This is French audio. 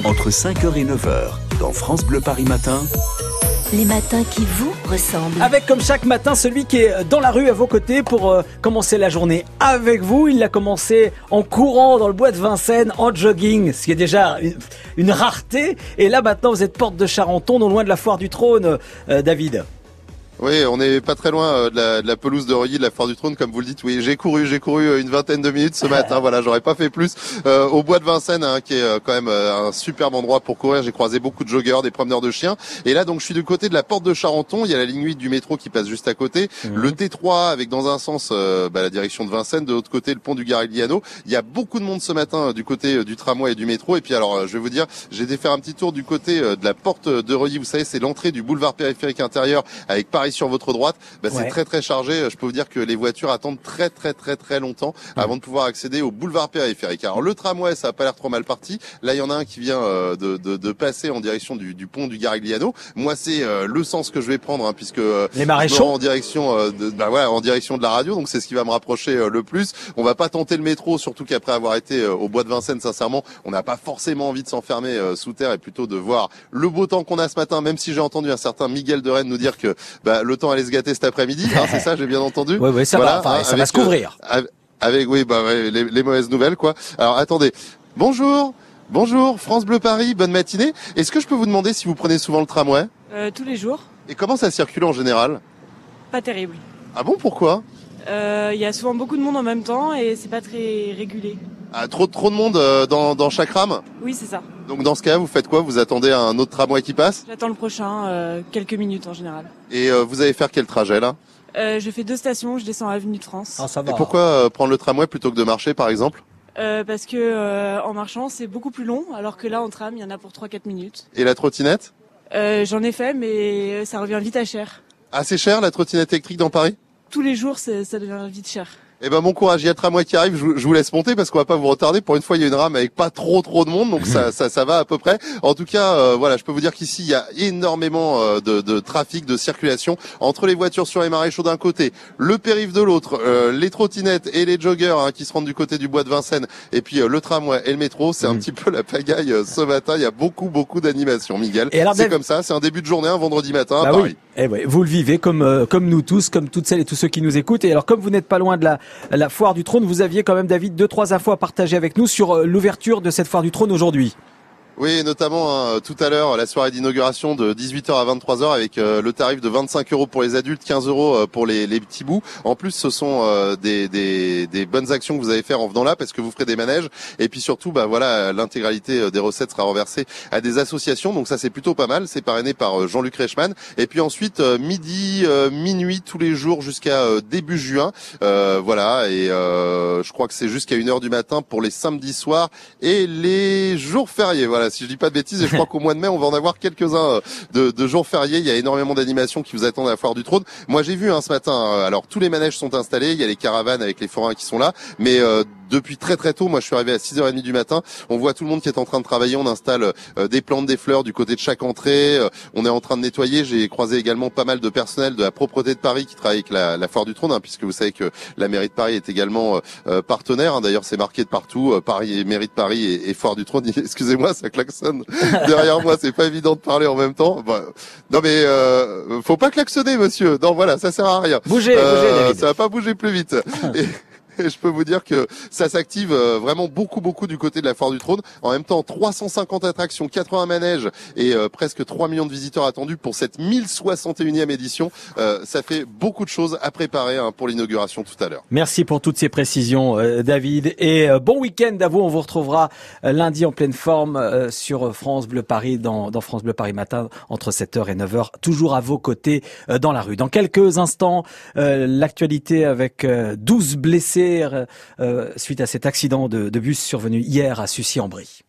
Entre 5h et 9h, dans France Bleu Paris Matin. Les matins qui vous ressemblent. Avec comme chaque matin celui qui est dans la rue à vos côtés pour euh, commencer la journée avec vous. Il l'a commencé en courant dans le bois de Vincennes, en jogging, ce qui est déjà une, une rareté. Et là maintenant vous êtes porte de Charenton, non loin de la foire du trône, euh, David. Oui, on n'est pas très loin euh, de la, de la pelouse de Reuilly, de la Foire du Trône, comme vous le dites. Oui, j'ai couru, j'ai couru euh, une vingtaine de minutes ce matin. voilà, j'aurais pas fait plus. Euh, au bois de Vincennes, hein, qui est euh, quand même un superbe endroit pour courir. J'ai croisé beaucoup de joggeurs, des promeneurs de chiens. Et là, donc, je suis du côté de la porte de Charenton. Il y a la ligne 8 du métro qui passe juste à côté. Mhm. Le T3 avec dans un sens bah, la direction de Vincennes, de l'autre côté le pont du Garigliano. Il y a beaucoup de monde ce matin du côté du tramway et du métro. Et puis alors, je vais vous dire, j'ai été faire un petit tour du côté de la porte de Reuilly. Vous savez, c'est l'entrée du boulevard périphérique intérieur avec Paris sur votre droite bah, Ouais. c'est très très chargé. Je peux vous dire que les voitures attendent très très très très longtemps avant de pouvoir accéder au boulevard périphérique. Alors le tramway, ça a pas l'air trop mal parti. Là, il y en a un qui vient euh, de, de, de passer en direction du, du pont du Garigliano. Moi, c'est euh, le sens que je vais prendre, hein, puisque euh, Les maréchaux. en direction de, bah ouais, en direction de la radio. Donc c'est ce qui va me rapprocher le plus. On va pas tenter le métro, surtout qu'après avoir été au bois de Vincennes, sincèrement, on n'a pas forcément envie de s'enfermer sous terre et plutôt de voir le beau temps qu'on a ce matin. Même si j'ai entendu un certain Miguel de Rennes nous dire que bah, le temps allait se gâter cet après-midi. Hein, c'est ça, j'ai bien entendu. Oui, oui, ça Voilà, va, enfin, hein, ça va avec, se couvrir. euh, avec, oui, bah ouais, les, les mauvaises nouvelles quoi. Alors attendez. Bonjour. Bonjour, France Bleu Paris, bonne matinée. Est-ce que je peux vous demander si vous prenez souvent le tramway? Euh, tous les jours. Et comment ça circule en général? Pas terrible. Ah bon, pourquoi? Euh, Il y a souvent beaucoup de monde en même temps et c'est pas très régulé. Ah, Trop trop de monde euh, dans, dans chaque rame Oui, c'est ça. Donc dans ce cas, vous faites quoi? Vous attendez un autre tramway qui passe? J'attends le prochain, euh, quelques minutes en général. Et euh, vous allez faire quel trajet là? Euh, je fais deux stations, je descends à Avenue de France. Ah, ça Et va. pourquoi euh, prendre le tramway plutôt que de marcher par exemple? Euh, parce que euh, en marchant c'est beaucoup plus long, alors que là en tram il y en a pour 3-4 minutes. Et la trottinette? Euh, J'en ai fait, mais ça revient vite à cher. Assez cher la trottinette électrique dans Paris? Tous les jours ça devient vite cher. Eh ben bon courage, il y a le tramway qui arrive, je, vous- je vous laisse monter parce qu'on va pas vous retarder. Pour une fois, il y a une rame avec pas trop trop de monde, donc ça ça, ça va à peu près. En tout cas, euh, voilà, je peux vous dire qu'ici il y a énormément euh, de, de trafic, de circulation entre les voitures sur les maréchaux d'un côté, le périph' de l'autre, euh, les trottinettes et les joggers hein, qui se rendent du côté du bois de Vincennes, et puis euh, le tramway et le métro. C'est un Mhm. petit peu la pagaille euh, ce matin. Il y a beaucoup beaucoup d'animations, Miguel. C'est comme ça, c'est un début de journée, un vendredi matin à Bah Paris. oui. Eh ouais, vous le vivez comme euh, comme nous tous, comme toutes celles et tous ceux qui nous écoutent. Et alors, comme vous n'êtes pas loin de la la foire du trône, vous aviez quand même David deux trois infos à partager avec nous sur euh, l'ouverture de cette foire du trône aujourd'hui. Oui, notamment hein, tout à l'heure la soirée d'inauguration de 18h à 23h avec euh, le tarif de 25 euros pour les adultes, 15 euros euh, pour les, les petits bouts. En plus, ce sont euh, des, des, des bonnes actions que vous allez faire en venant là parce que vous ferez des manèges et puis surtout, bah voilà, l'intégralité euh, des recettes sera reversée à des associations. Donc ça, c'est plutôt pas mal. C'est parrainé par euh, Jean-Luc Reichmann. Et puis ensuite, midi, euh, minuit tous les jours jusqu'à début juin. Voilà, et je crois que c'est jusqu'à 1h du matin pour les samedis soirs et les jours fériés. Voilà, si je dis pas de bêtises, et je crois qu'au mois de mai, on va en avoir quelques-uns euh, de, de jours fériés. Il y a énormément d'animations qui vous attendent à la foire du trône. Moi, j'ai vu hein, ce matin. euh, alors, tous les manèges sont installés. Il y a les caravanes avec les forains qui sont là, mais euh, depuis très très tôt, moi, je suis arrivé à 6h30 du matin. On voit tout le monde qui est en train de travailler. On installe euh, des plantes, des fleurs du côté de chaque entrée. Euh, on est en train de nettoyer. J'ai croisé également pas mal de personnel de la propreté de Paris qui travaille avec la, la foire du trône, hein, puisque vous savez que la mairie de Paris est également euh, euh, partenaire. hein. D'ailleurs, c'est marqué de partout. euh, Paris, mairie de Paris et, et foire du trône. Excusez-moi, ça klaxonne derrière moi. C'est pas évident de parler en même temps. Bah, non mais euh, faut pas klaxonner, monsieur. Non, voilà, ça sert à rien. Bougez, bougez, David. ça va pas bouger plus vite. Et- et je peux vous dire que ça s'active euh, vraiment beaucoup beaucoup du côté de la Foire du Trône. En même temps, 350 attractions, 80 manèges et euh, presque 3 millions de visiteurs attendus pour cette 1061e édition. Euh, ça fait beaucoup de choses à préparer hein, pour l'inauguration tout à l'heure. Merci pour toutes ces précisions, David. Et bon week-end à vous. On vous retrouvera lundi en pleine forme sur France Bleu Paris, dans, dans France Bleu Paris matin, entre 7h et 9h, toujours à vos côtés dans la rue. Dans quelques instants, l'actualité avec euh, 12 blessés euh, euh, suite à cet accident de, bus survenu hier à Sucy-en-Brie.